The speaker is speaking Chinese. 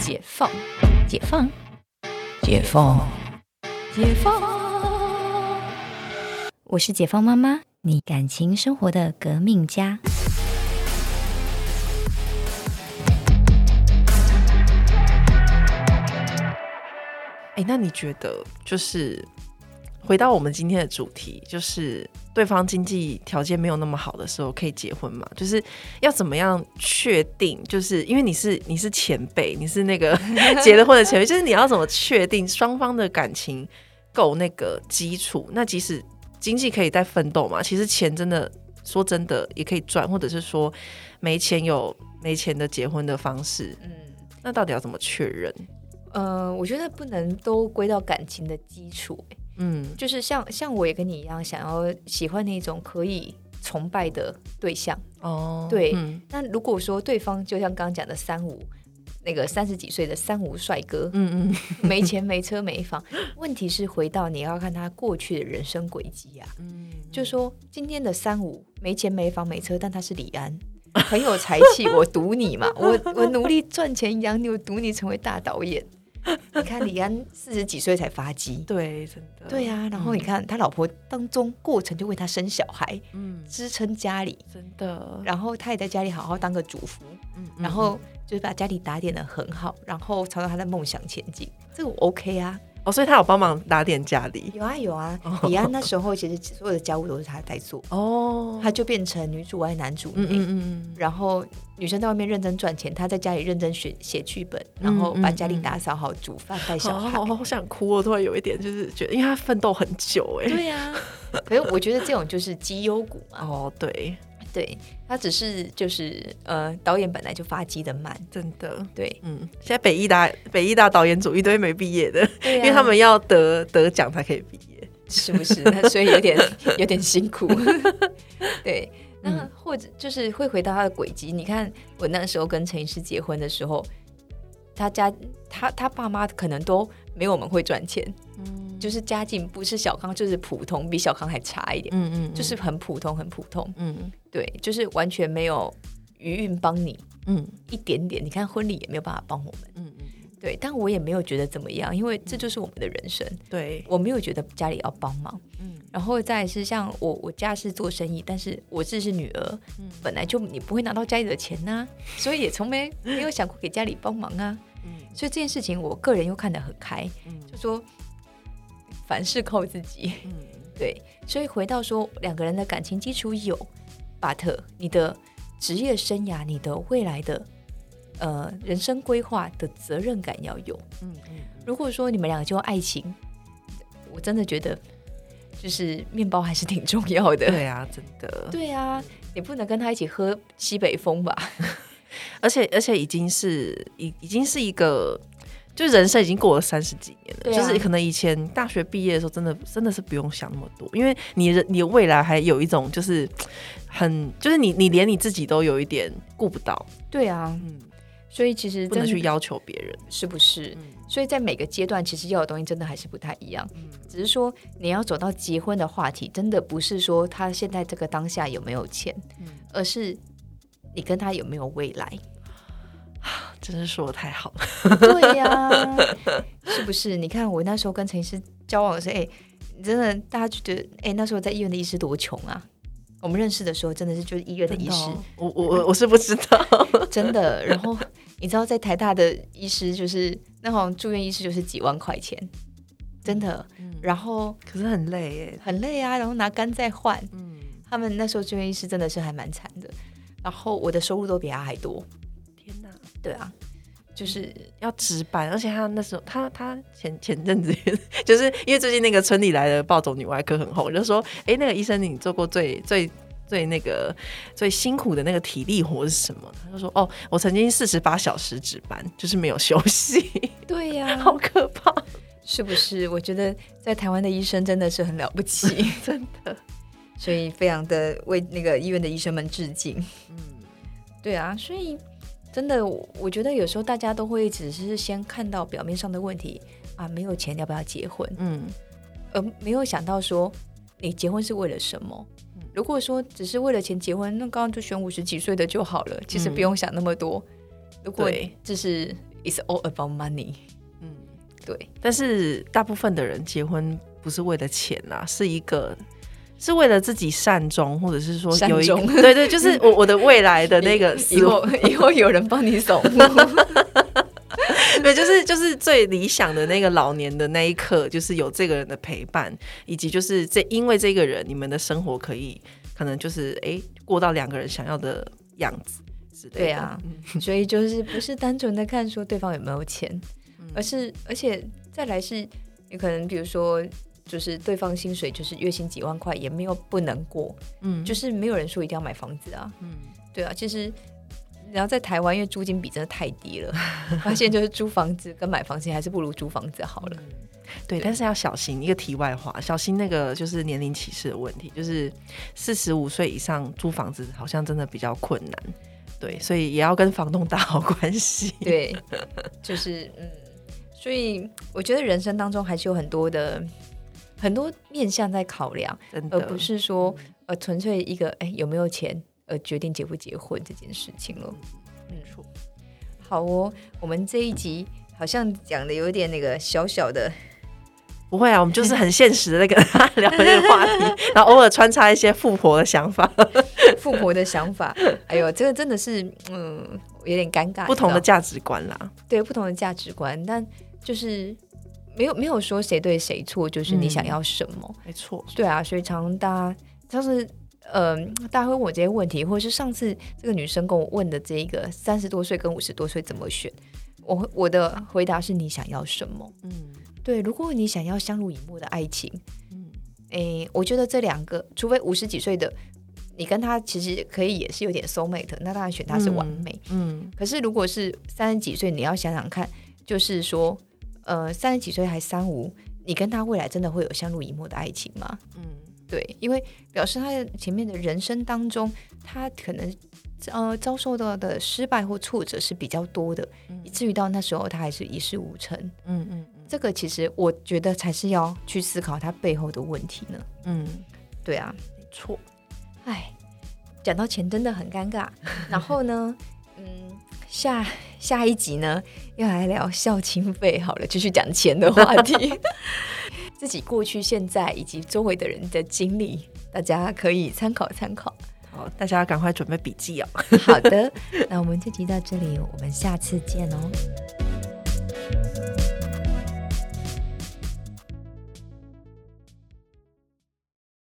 解放，解放，解放，解放。我是解放妈妈，你感情生活的革命家。哎，那你觉得，就是回到我们今天的主题，就是对方经济条件没有那么好的时候，可以结婚吗？就是要怎么样确定？就是因为你是你是前辈，你是那个 结了婚的前辈，就是你要怎么确定双方的感情够那个基础？那即使经济可以再奋斗嘛，其实钱真的说真的也可以赚，或者是说没钱有没钱的结婚的方式。嗯，那到底要怎么确认？呃，我觉得不能都归到感情的基础，嗯，就是像像我也跟你一样，想要喜欢那种可以崇拜的对象哦，对，那如果说对方就像刚刚讲的三五那个三十几岁的三五帅哥，嗯嗯，没钱没车没房，问题是回到你要看他过去的人生轨迹呀，嗯，就。说今天的三五没钱没房没车，但他是李安，很有才气，我赌你嘛，我我努力赚钱养你，我赌你成为大导演。你看李安四十几岁才发迹，对，真的，对啊。然后你看他老婆当中过程就为他生小孩，嗯，支撑家里，真的。然后他也在家里好好当个主妇，嗯，然后就是把家里打点的很好，然后朝着他的梦想前进，这个我 OK 啊。哦，所以他有帮忙打点家里，有啊有啊。李安那时候其实所有的家务都是他在做，哦，他就变成女主外男主内，嗯嗯嗯。然后女生在外面认真赚钱，他在家里认真学写剧本，然后把家里打扫好，煮饭带小孩。好想哭，我突然有一点就是觉得，因为他奋斗很久，哎，对呀。可是我觉得这种就是绩优股嘛。哦，对。对他只是就是呃，导演本来就发迹的慢，真的。对，嗯，现在北艺大北艺大导演组一堆没毕业的，因为他们要得得奖才可以毕业，是不是？所以有点 有点辛苦。对，那或者就是会回到他的轨迹。你看，我那时候跟陈医师结婚的时候，他家他他爸妈可能都没有我们会赚钱，嗯，就是家境不是小康，就是普通，比小康还差一点，嗯嗯，就是很普通，很普通，嗯。对，就是完全没有余韵帮你，嗯，一点点。你看婚礼也没有办法帮我们，嗯嗯，对。但我也没有觉得怎么样，因为这就是我们的人生。对，我没有觉得家里要帮忙，嗯。然后再是像我，我家是做生意，但是我自是女儿，嗯，本来就你不会拿到家里的钱呐，所以也从没没有想过给家里帮忙啊，嗯。所以这件事情，我个人又看得很开，嗯，就说凡事靠自己，嗯，对。所以回到说两个人的感情基础有。巴特，你的职业生涯，你的未来的呃人生规划的责任感要有。嗯嗯。如果说你们两个就爱情，我真的觉得就是面包还是挺重要的。对啊，真的。对啊，你不能跟他一起喝西北风吧？而且而且已经是已已经是一个。就人生已经过了三十几年了，就是可能以前大学毕业的时候，真的真的是不用想那么多，因为你的你未来还有一种就是很就是你你连你自己都有一点顾不到。对啊，嗯，所以其实不能去要求别人，是不是？所以在每个阶段，其实要的东西真的还是不太一样。嗯，只是说你要走到结婚的话题，真的不是说他现在这个当下有没有钱，嗯，而是你跟他有没有未来。真是说的太好了，对呀，是不是？你看我那时候跟陈医师交往的时候，哎，真的大家就觉得，哎，那时候在医院的医师多穷啊。我们认识的时候，真的是就是医院的医师，我我我我是不知道，真的。然后你知道，在台大的医师就是那种住院医师，就是几万块钱，真的。然后可是很累耶，很累啊。然后拿肝再换，嗯，他们那时候住院医师真的是还蛮惨的。然后我的收入都比他还多。对啊，就是要值班，而且他那时候，他他前前阵子 就是因为最近那个村里来的暴走女外科很红，就说，哎，那个医生你做过最最最那个最辛苦的那个体力活是什么？他就说，哦，我曾经四十八小时值班，就是没有休息。对呀，好可怕，是不是？我觉得在台湾的医生真的是很了不起，真的，所以非常的为那个医院的医生们致敬。嗯，对啊，所以。真的，我觉得有时候大家都会只是先看到表面上的问题啊，没有钱要不要结婚？嗯，而没有想到说你结婚是为了什么？如果说只是为了钱结婚，那刚刚就选五十几岁的就好了，其实不用想那么多。如果这是，it's all about money。嗯，对。但是大部分的人结婚不是为了钱啊，是一个是为了自己善终，或者是说有一个对对，就是 我我的未来的那个以后以后有人帮你守护。对，就是就是最理想的那个老年的那一刻，就是有这个人的陪伴，以及就是这因为这个人，你们的生活可以可能就是哎过到两个人想要的样子之类的。对啊，所以就是不是单纯的看说对方有没有钱，而是而且再来是你可能比如说就是对方薪水就是月薪几万块也没有不能过，嗯，就是没有人说一定要买房子啊，嗯，对啊，其实。然后在台湾，因为租金比真的太低了，发现就是租房子跟买房子还是不如租房子好了。对，但是要小心一个题外话，小心那个就是年龄歧视的问题，就是四十五岁以上租房子好像真的比较困难。对，所以也要跟房东打好关系。对，就是嗯，所以我觉得人生当中还是有很多的很多面向在考量，而不是说呃纯粹一个哎有没有钱。而，决定结不结婚这件事情了。没错，好哦，我们这一集好像讲的有点那个小小的，不会啊，我们就是很现实的在跟他聊这个话题，然后偶尔穿插一些富婆的想法，富婆的想法。哎呦，这个真的是嗯，有点尴尬。不同的价值观啦，对，不同的价值观，但就是没有没有说谁对谁错，就是你想要什么，没错，对啊，所以常大家就是。嗯，大家会问我这些问题，或者是上次这个女生跟我问的这一个三十多岁跟五十多岁怎么选？我我的回答是你想要什么？嗯，对，如果你想要相濡以沫的爱情，嗯，诶，我觉得这两个，除非五十几岁的你跟他其实可以也是有点 soul mate，那当然选他是完美。嗯，可是如果是三十几岁，你要想想看，就是说，呃，三十几岁还三无，你跟他未来真的会有相濡以沫的爱情吗？嗯。对，因为表示他的前面的人生当中，他可能呃遭受到的失败或挫折是比较多的，以至于到那时候他还是一事无成。嗯嗯，这个其实我觉得才是要去思考他背后的问题呢。嗯，对啊，没错。哎，讲到钱真的很尴尬。然后呢，嗯，下下一集呢要来聊孝亲费，好了，继续讲钱的话题。自己过去、现在以及周围的人的经历，大家可以参考参考。好，大家赶快准备笔记哦。好的，那我们这集到这里，我们下次见哦。